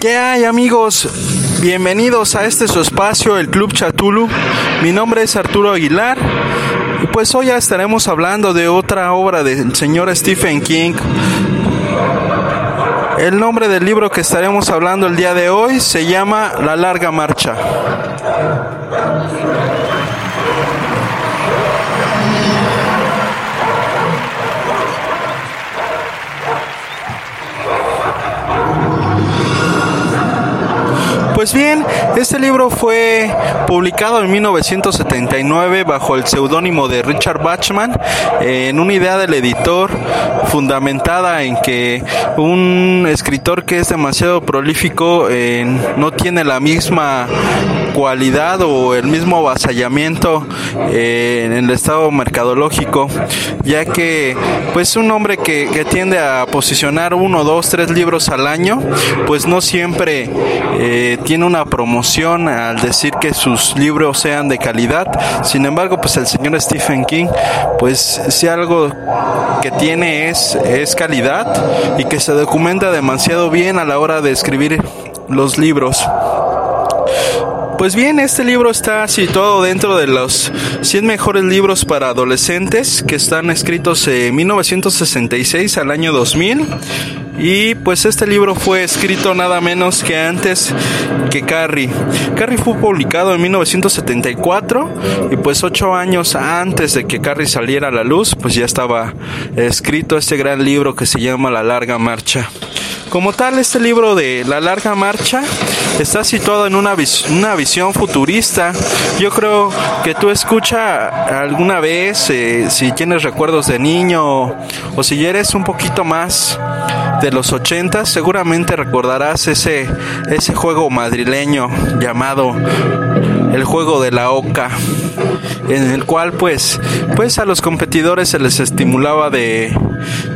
¿Qué hay amigos? Bienvenidos a este su espacio, el Club Chatulu. Mi nombre es Arturo Aguilar y pues hoy ya estaremos hablando de otra obra del señor Stephen King. El nombre del libro que estaremos hablando el día de hoy se llama La larga marcha. Pues bien, este libro fue publicado en 1979 bajo el seudónimo de Richard Bachman en una idea del editor fundamentada en que un escritor que es demasiado prolífico eh, no tiene la misma cualidad o el mismo avasallamiento eh, en el estado mercadológico, ya que pues un hombre que, que, tiende a posicionar uno, dos, tres libros al año, pues no siempre eh, tiene una promoción al decir que sus libros sean de calidad. Sin embargo, pues el señor Stephen King, pues si algo que tiene es, es calidad y que se documenta demasiado bien a la hora de escribir los libros. Pues bien, este libro está situado dentro de los 100 mejores libros para adolescentes que están escritos en 1966 al año 2000. Y pues este libro fue escrito nada menos que antes que Carrie. Carrie fue publicado en 1974 y pues ocho años antes de que Carrie saliera a la luz, pues ya estaba escrito este gran libro que se llama La Larga Marcha. Como tal, este libro de La Larga Marcha está situado en una, una visión futurista. Yo creo que tú escucha alguna vez, eh, si tienes recuerdos de niño o si eres un poquito más de los 80, seguramente recordarás ese, ese juego madrileño llamado el juego de la oca en el cual pues pues a los competidores se les estimulaba de,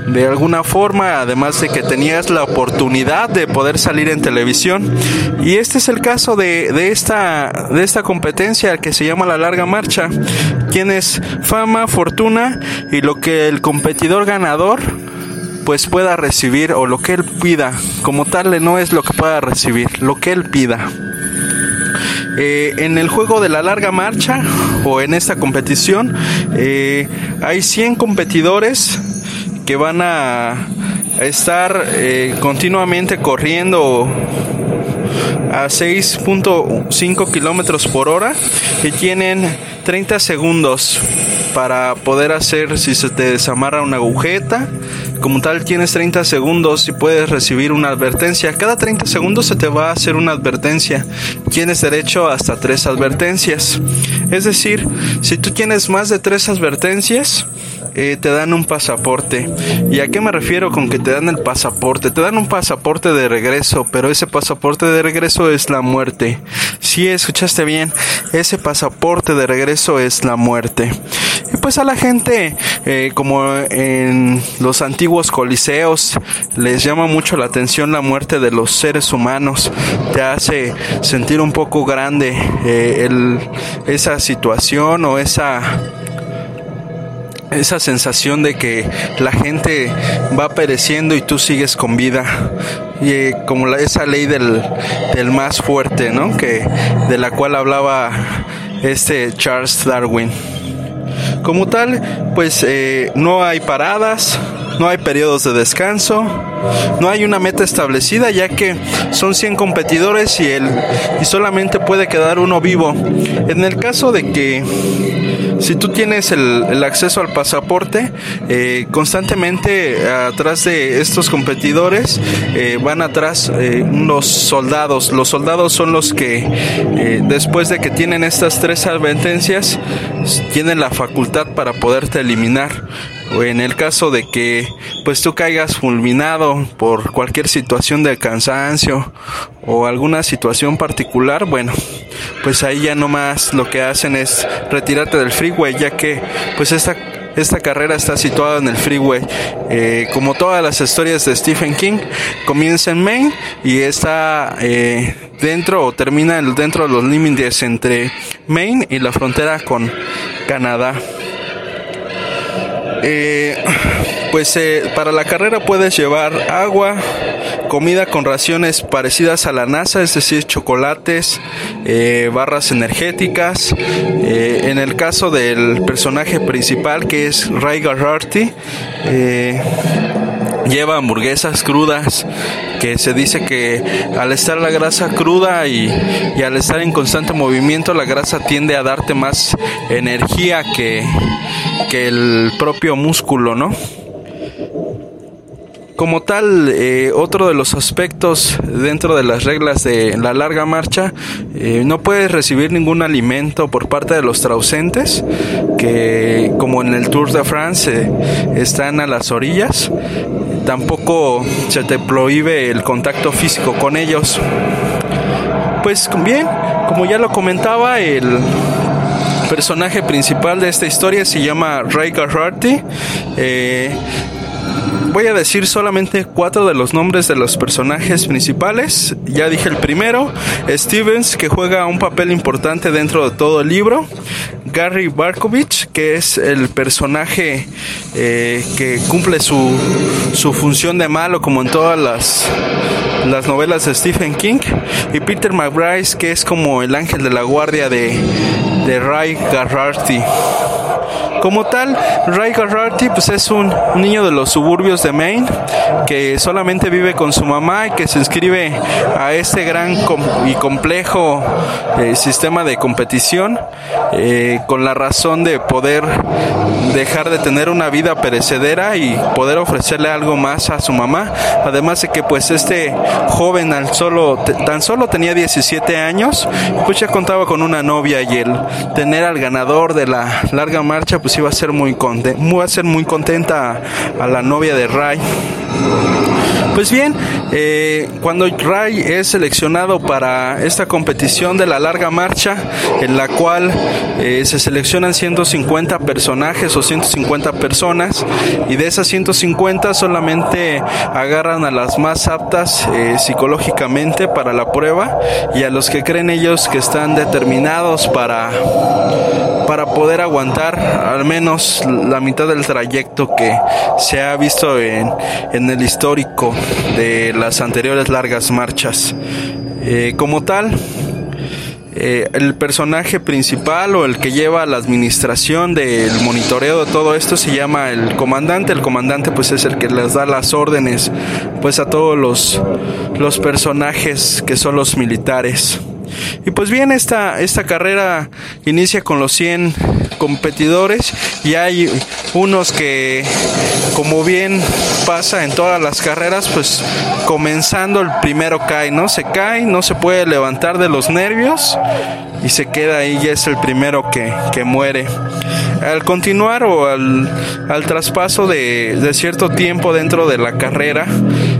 de alguna forma además de que tenías la oportunidad de poder salir en televisión. Y este es el caso de, de esta de esta competencia que se llama la larga marcha tienes fama fortuna y lo que el competidor ganador pues pueda recibir o lo que él pida. Como tal no es lo que pueda recibir lo que él pida eh, en el juego de la larga marcha o en esta competición eh, hay 100 competidores que van a estar eh, continuamente corriendo a 6.5 kilómetros por hora y tienen 30 segundos para poder hacer si se te desamarra una agujeta. Como tal tienes 30 segundos y puedes recibir una advertencia. Cada 30 segundos se te va a hacer una advertencia. Tienes derecho hasta tres advertencias. Es decir, si tú tienes más de tres advertencias, eh, te dan un pasaporte. ¿Y a qué me refiero con que te dan el pasaporte? Te dan un pasaporte de regreso, pero ese pasaporte de regreso es la muerte. Si escuchaste bien, ese pasaporte de regreso es la muerte. Y pues a la gente, eh, como en los antiguos coliseos, les llama mucho la atención la muerte de los seres humanos. Te hace sentir un poco grande eh, el, esa situación o esa esa sensación de que la gente va pereciendo y tú sigues con vida. Y eh, como la, esa ley del, del más fuerte no que de la cual hablaba este Charles Darwin. Como tal, pues eh, no hay paradas, no hay periodos de descanso, no hay una meta establecida ya que son 100 competidores y, el, y solamente puede quedar uno vivo. En el caso de que si tú tienes el, acceso al pasaporte, eh, constantemente atrás de estos competidores eh, van atrás eh, unos soldados. Los soldados son los que después de que tienen estas tres advertencias, tienen la facultad para poderte eliminar en el caso de que pues tú caigas fulminado por cualquier situación de cansancio o alguna situación particular, bueno, pues ahí ya nomás lo que hacen es retirarte del freeway, ya que pues esta esta carrera está situada en el freeway. Eh, como todas las historias de Stephen King, comienza en Maine y está eh, dentro o termina dentro de los límites entre Maine y la frontera con Canadá. Eh, pues eh, para la carrera puedes llevar agua, comida con raciones parecidas a la NASA, es decir, chocolates, eh, barras energéticas. en el caso del personaje principal que es Ray Garrarty, lleva hamburguesas crudas que se dice que al estar la grasa cruda y, al estar en constante movimiento la grasa tiende a darte más energía que, que el propio músculo, ¿no? Como tal, eh, otro de los aspectos dentro de las reglas de la larga marcha, eh, no puedes recibir ningún alimento por parte de los trausentes, que como en el Tour de France están a las orillas. Tampoco se te prohíbe el contacto físico con ellos. Pues bien, como ya lo comentaba, el personaje principal de esta historia se llama Ray Garrarty. Eh, voy a decir solamente cuatro de los nombres de los personajes principales. Ya dije el primero, Stevens, que juega un papel importante dentro de todo el libro. Gary Barkovich, que es el personaje eh, que cumple su, su función de malo como en todas las, las novelas de Stephen King. Y Peter McBride, que es como el ángel de la guardia de, de Ray Garrarty. Como tal, Ray Garrarty pues es un, niño de los suburbios de Maine que solamente vive con su mamá y que se inscribe a este gran y complejo eh, sistema de competición eh, con la razón de poder dejar de tener una vida perecedera y poder ofrecerle algo más a su mamá. Además de que pues este joven al solo, tan solo tenía 17 años, pues ya contaba con una novia y el tener al ganador de la larga marcha pues iba a ser muy, a ser muy contenta a, la novia de Ray. Pues bien, eh, cuando Ray es seleccionado para esta competición de la larga marcha, en la cual eh, se seleccionan 150 personajes o 150 personas, y de esas 150 solamente agarran a las más aptas eh, psicológicamente para la prueba y a los que creen ellos que están determinados para, para poder aguantar al menos la mitad del trayecto que se ha visto en, en el histórico de las anteriores largas marchas. Eh, como tal, eh, el personaje principal o el que lleva la administración del monitoreo de todo esto se llama el comandante. El comandante pues es el que les da las órdenes pues a todos los, los personajes que son los militares. Y pues bien, esta, esta carrera inicia con los 100 competidores y hay unos que, como bien pasa en todas las carreras, pues comenzando el primero cae, ¿no? Se cae, no se puede levantar de los nervios y se queda ahí y es el primero que, que muere. Al continuar o al, al traspaso de, de, cierto tiempo dentro de la carrera,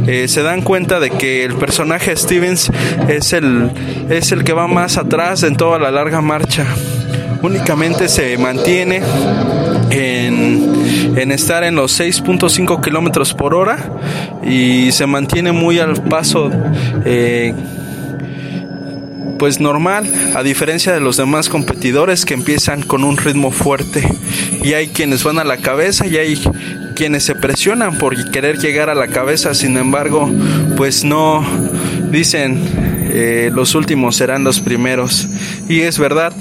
eh, se dan cuenta de que el personaje Stevens es el, es el que va más atrás en toda la larga marcha. Únicamente se mantiene en, en estar en los 6.5 kilómetros por hora y se mantiene muy al paso. Eh, pues normal, a diferencia de los demás competidores que empiezan con un ritmo fuerte. Y hay quienes van a la cabeza y hay quienes se presionan por querer llegar a la cabeza, sin embargo, pues no dicen eh, los últimos serán los primeros. Y es verdad,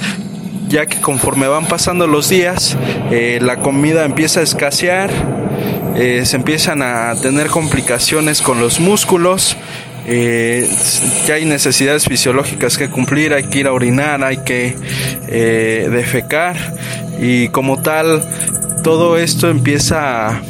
ya que conforme van pasando los días, eh, la comida empieza a escasear, eh, se empiezan a tener complicaciones con los músculos, eh, hay necesidades fisiológicas que cumplir, hay que ir a orinar, hay que eh, defecar. Y como tal todo esto empieza a,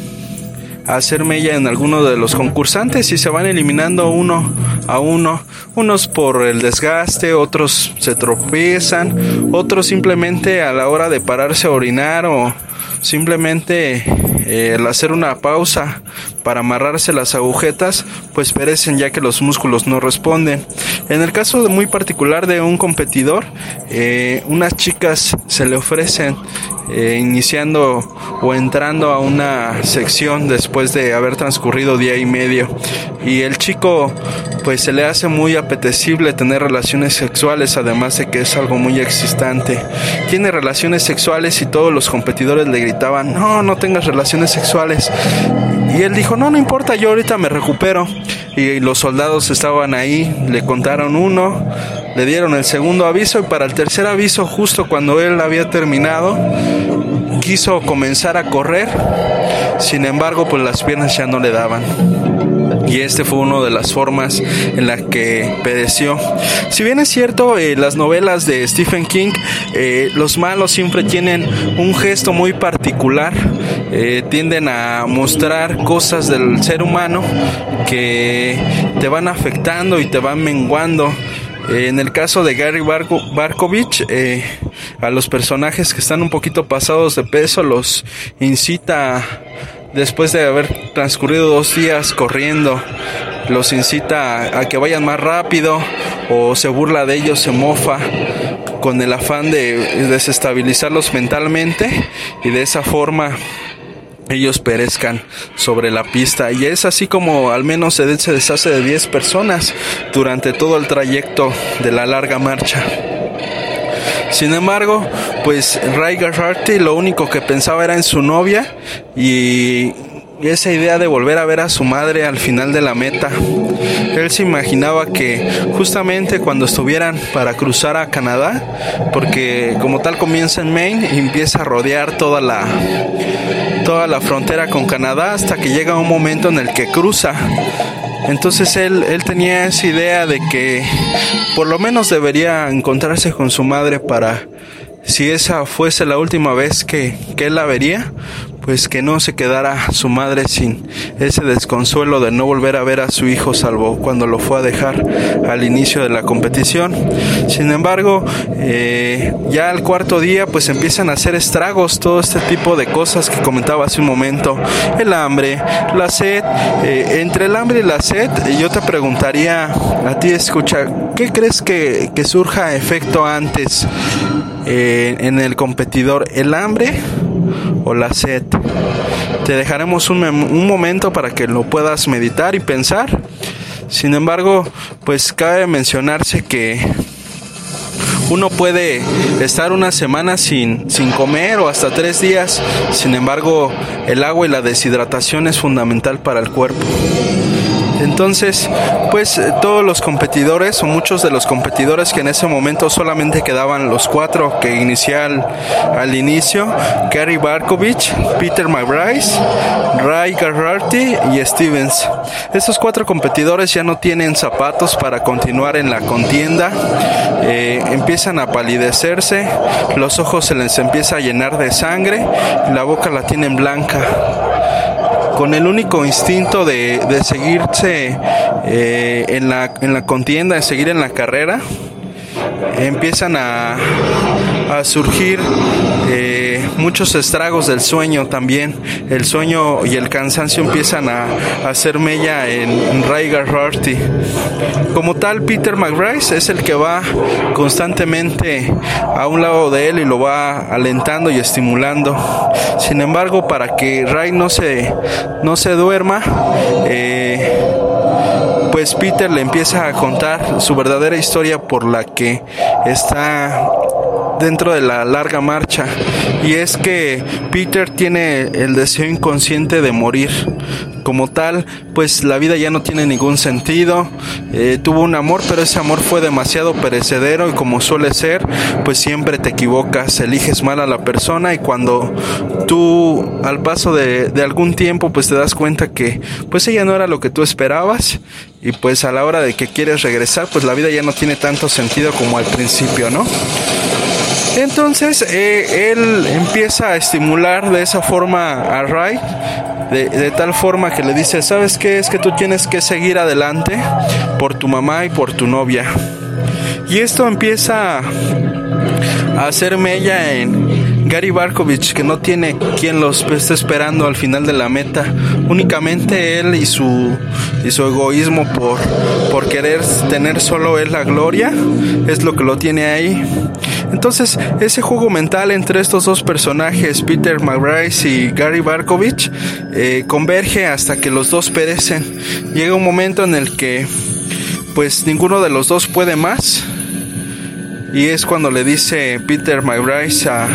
hacer mella en algunos de los concursantes y se van eliminando uno a uno, unos por el desgaste, otros se tropiezan, otros simplemente a la hora de pararse a orinar o simplemente eh, el hacer una pausa para amarrarse las agujetas, pues perecen ya que los músculos no responden. En el caso muy particular de un competidor, eh, unas chicas se le ofrecen eh, iniciando o entrando a una sección después de haber transcurrido día y medio. Y el chico pues se le hace muy apetecible tener relaciones sexuales además de que es algo muy existente tiene relaciones sexuales y todos los competidores le gritaban no no tengas relaciones sexuales y él dijo no no importa yo ahorita me recupero y los soldados estaban ahí le contaron uno le dieron el segundo aviso y para el tercer aviso, justo cuando él había terminado, quiso comenzar a correr. Sin embargo, pues las piernas ya no le daban. Y este fue una de las formas en la que pereció. Si bien es cierto, eh, las novelas de Stephen King, eh, los malos siempre tienen un gesto muy particular. Eh, tienden a mostrar cosas del ser humano que te van afectando y te van menguando. En el caso de Gary Barkovich, a los personajes que están un poquito pasados de peso los incita, después de haber transcurrido dos días corriendo, los incita a, que vayan más rápido o se burla de ellos, se mofa con el afán de desestabilizarlos mentalmente y de esa forma ellos perezcan sobre la pista y es así como al menos se, deshace de 10 personas durante todo el trayecto de la larga marcha. Sin embargo, pues Ray Garharty lo único que pensaba era en su novia y esa idea de volver a ver a su madre al final de la meta. Él se imaginaba que justamente cuando estuvieran para cruzar a Canadá, porque como tal comienza en Maine y empieza a rodear toda la toda la frontera con Canadá hasta que llega un momento en el que cruza. Entonces él, él tenía esa idea de que por lo menos debería encontrarse con su madre para, si esa fuese la última vez que, que él la vería, pues que no se quedara su madre sin ese desconsuelo de no volver a ver a su hijo salvo cuando lo fue a dejar al inicio de la competición. Sin embargo, eh, ya al cuarto día pues empiezan a hacer estragos todo este tipo de cosas que comentaba hace un momento. El hambre, la sed, eh, entre el hambre y la sed yo te preguntaría a ti escucha, ¿qué crees que, que surja efecto antes eh, en el competidor? ¿El hambre? O la sed. Te dejaremos un, un momento para que lo puedas meditar y pensar. Sin embargo, pues cabe mencionarse que uno puede estar una semana sin, sin comer o hasta tres días. Sin embargo, el agua y la deshidratación es fundamental para el cuerpo. Entonces, pues eh, todos los competidores o muchos de los competidores que en ese momento solamente quedaban los cuatro que inicial al inicio, Gary Barkovich, Peter McBride, Ray Garrarty y Stevens. Estos cuatro competidores ya no tienen zapatos para continuar en la contienda, eh, empiezan a palidecerse, los ojos se les empieza a llenar de sangre, la boca la tienen blanca con el único instinto de, de seguirse eh, en, la, en la contienda, de seguir en la carrera, empiezan a, a surgir eh, muchos estragos del sueño también. El sueño y el cansancio empiezan a, hacer mella en Ray Garharty. Como tal, Peter McBride es el que va constantemente a un lado de él y lo va alentando y estimulando. Sin embargo, para que Ray no se, no se duerma, eh, pues Peter le empieza a contar su verdadera historia por la que está dentro de la larga marcha y es que Peter tiene el deseo inconsciente de morir como tal, pues la vida ya no tiene ningún sentido. Eh, tuvo un amor, pero ese amor fue demasiado perecedero y como suele ser, pues siempre te equivocas, eliges mal a la persona y cuando tú al paso de, de algún tiempo pues te das cuenta que pues ella no era lo que tú esperabas y pues a la hora de que quieres regresar pues la vida ya no tiene tanto sentido como al principio, ¿no? Entonces eh, él empieza a estimular de esa forma a Ray, de, tal forma que le dice, ¿sabes qué? Es que tú tienes que seguir adelante por tu mamá y por tu novia. Y esto empieza a hacer mella en Gary Barkovich, que no tiene quien los esté esperando al final de la meta. Únicamente él y su, y su egoísmo por, por querer tener solo él la gloria es lo que lo tiene ahí. Entonces, ese juego mental entre estos dos personajes, Peter McBride y Gary Barkovich, eh, converge hasta que los dos perecen. Llega un momento en el que, pues, ninguno de los dos puede más. Y es cuando le dice Peter McBride a,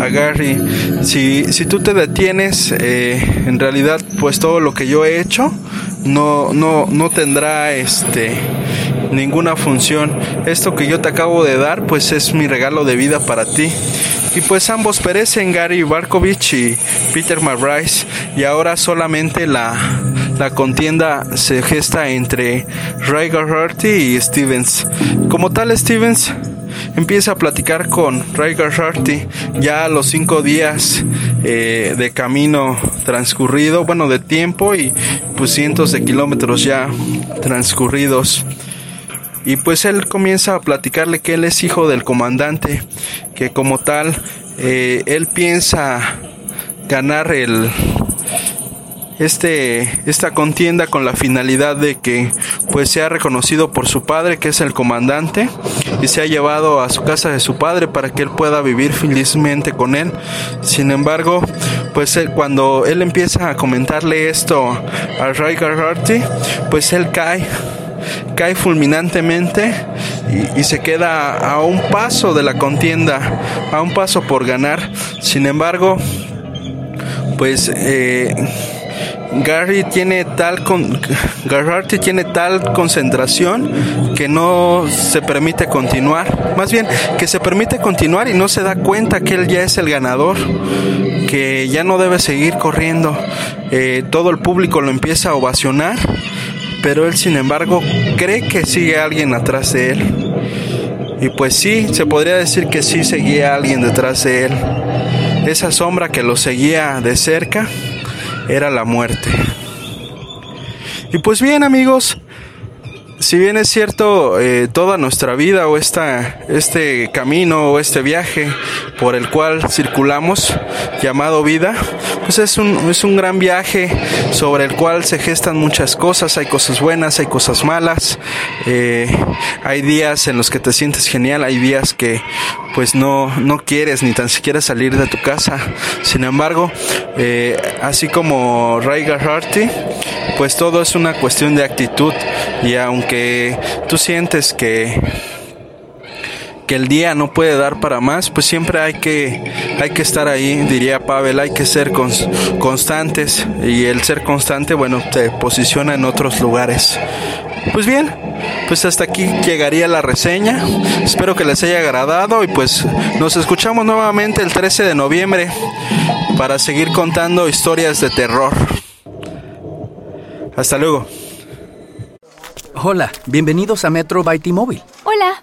a Gary, si, si tú te detienes, eh, en realidad, pues todo lo que yo he hecho no, no, no tendrá este ninguna función. Esto que yo te acabo de dar, pues es mi regalo de vida para ti. Y pues ambos perecen, Gary Barkovich y Peter McBride. Y ahora solamente la, la contienda se gesta entre Ray Garharty y Stevens. Como tal, Stevens empieza a platicar con Ray Garharty ya a los cinco días eh, de camino transcurrido, bueno, de tiempo y pues cientos de kilómetros ya transcurridos. Y pues él comienza a platicarle que él es hijo del comandante, que como tal, eh, él piensa ganar el, este, esta contienda con la finalidad de que pues sea reconocido por su padre que es el comandante y se ha llevado a su casa de su padre para que él pueda vivir felizmente con él. Sin embargo, pues cuando él empieza a comentarle esto a Ray Garharty, pues él cae cae fulminantemente y, se queda a un paso de la contienda, a un paso por ganar. Sin embargo, pues eh, Gary tiene tal con, tiene tal concentración que no se permite continuar. Más bien que se permite continuar y no se da cuenta que él ya es el ganador, que ya no debe seguir corriendo. Eh, todo el público lo empieza a ovacionar pero él sin embargo cree que sigue alguien atrás de él. Y pues sí, se podría decir que sí seguía alguien detrás de él. Esa sombra que lo seguía de cerca era la muerte. Y pues bien amigos, si bien es cierto, eh, toda nuestra vida o esta, este camino o este viaje por el cual circulamos, llamado vida, pues es un, es un gran viaje sobre el cual se gestan muchas cosas, hay cosas buenas, hay cosas malas, eh, hay días en los que te sientes genial, hay días que pues no, no quieres ni tan siquiera salir de tu casa. Sin embargo, eh, así como Ray Garharty, pues todo es una cuestión de actitud. Y aunque tú sientes que que el día no puede dar para más, pues siempre hay que, hay que estar ahí, diría Pavel, hay que ser constantes y el ser constante, bueno, te posiciona en otros lugares. Pues bien, pues hasta aquí llegaría la reseña. Espero que les haya agradado y pues nos escuchamos nuevamente el 13 de noviembre para seguir contando historias de terror. Hasta luego. Hola, bienvenidos a Metro by T-Mobile. Hola,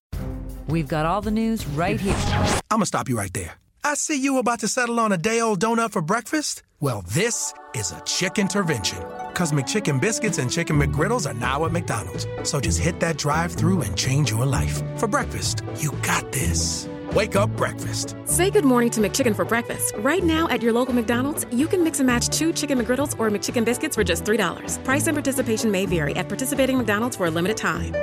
We've got all the news right here. I'm gonna stop you right there. I see you about to settle on a day-old donut for breakfast. Well, this is a chicken intervention. Cause McChicken biscuits and chicken McGriddles are now at McDonald's. So just hit that drive-through and change your life. For breakfast, you got this. Wake up breakfast. Say good morning to McChicken for breakfast. Right now at your local McDonald's, you can mix and match two chicken McGriddles or McChicken biscuits for just $3. Price and participation may vary at participating McDonald's for a limited time.